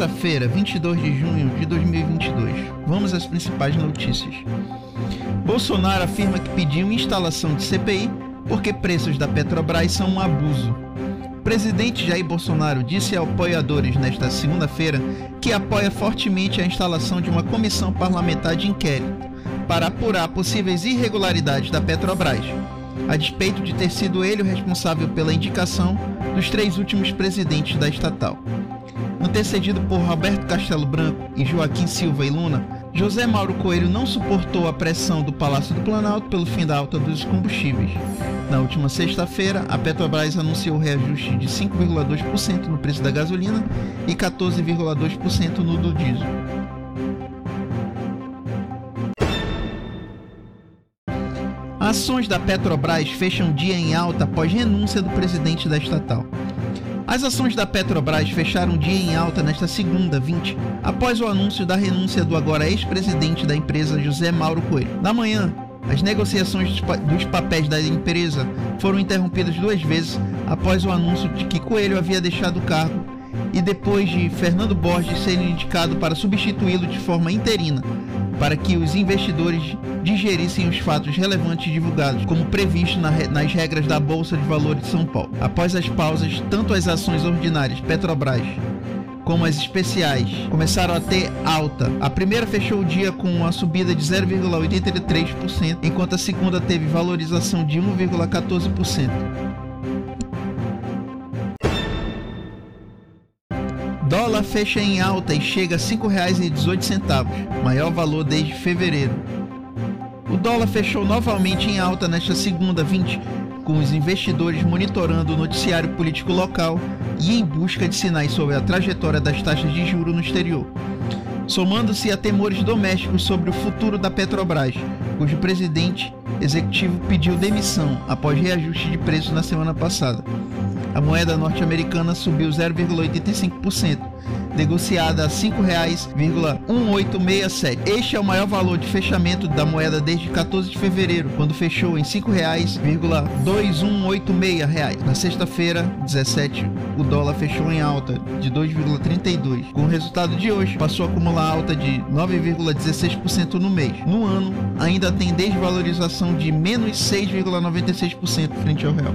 Terça-feira, 22 de junho de 2022. Vamos às principais notícias. Bolsonaro afirma que pediu instalação de CPI porque preços da Petrobras são um abuso. Presidente Jair Bolsonaro disse a apoiadores nesta segunda-feira que apoia fortemente a instalação de uma comissão parlamentar de inquérito para apurar possíveis irregularidades da Petrobras, a despeito de ter sido ele o responsável pela indicação dos três últimos presidentes da estatal. Antecedido por Roberto Castelo Branco e Joaquim Silva e Luna, José Mauro Coelho não suportou a pressão do Palácio do Planalto pelo fim da alta dos combustíveis. Na última sexta-feira, a Petrobras anunciou reajuste de 5,2% no preço da gasolina e 14,2% no do diesel. Ações da Petrobras fecham dia em alta após renúncia do presidente da estatal. As ações da Petrobras fecharam dia em alta nesta segunda, 20, após o anúncio da renúncia do agora ex-presidente da empresa José Mauro Coelho. Na manhã, as negociações dos papéis da empresa foram interrompidas duas vezes após o anúncio de que Coelho havia deixado o cargo e depois de Fernando Borges ser indicado para substituí-lo de forma interina, para que os investidores digerissem os fatos relevantes divulgados, como previsto na, nas regras da Bolsa de Valores de São Paulo. Após as pausas, tanto as ações ordinárias Petrobras como as especiais começaram a ter alta. A primeira fechou o dia com uma subida de 0,83%, enquanto a segunda teve valorização de 1,14%. Dólar fecha em alta e chega a R$ 5,18, maior valor desde fevereiro. O dólar fechou novamente em alta nesta segunda 20, com os investidores monitorando o noticiário político local e em busca de sinais sobre a trajetória das taxas de juro no exterior. Somando-se a temores domésticos sobre o futuro da Petrobras, cujo presidente executivo pediu demissão após reajuste de preço na semana passada a moeda norte-americana subiu 0,85%, negociada a R$ 5,1867. Este é o maior valor de fechamento da moeda desde 14 de fevereiro, quando fechou em R$ 5,2186. Na sexta-feira, 17, o dólar fechou em alta de 2,32. Com o resultado de hoje, passou a acumular alta de 9,16% no mês. No ano, ainda tem desvalorização de menos 6,96% frente ao real.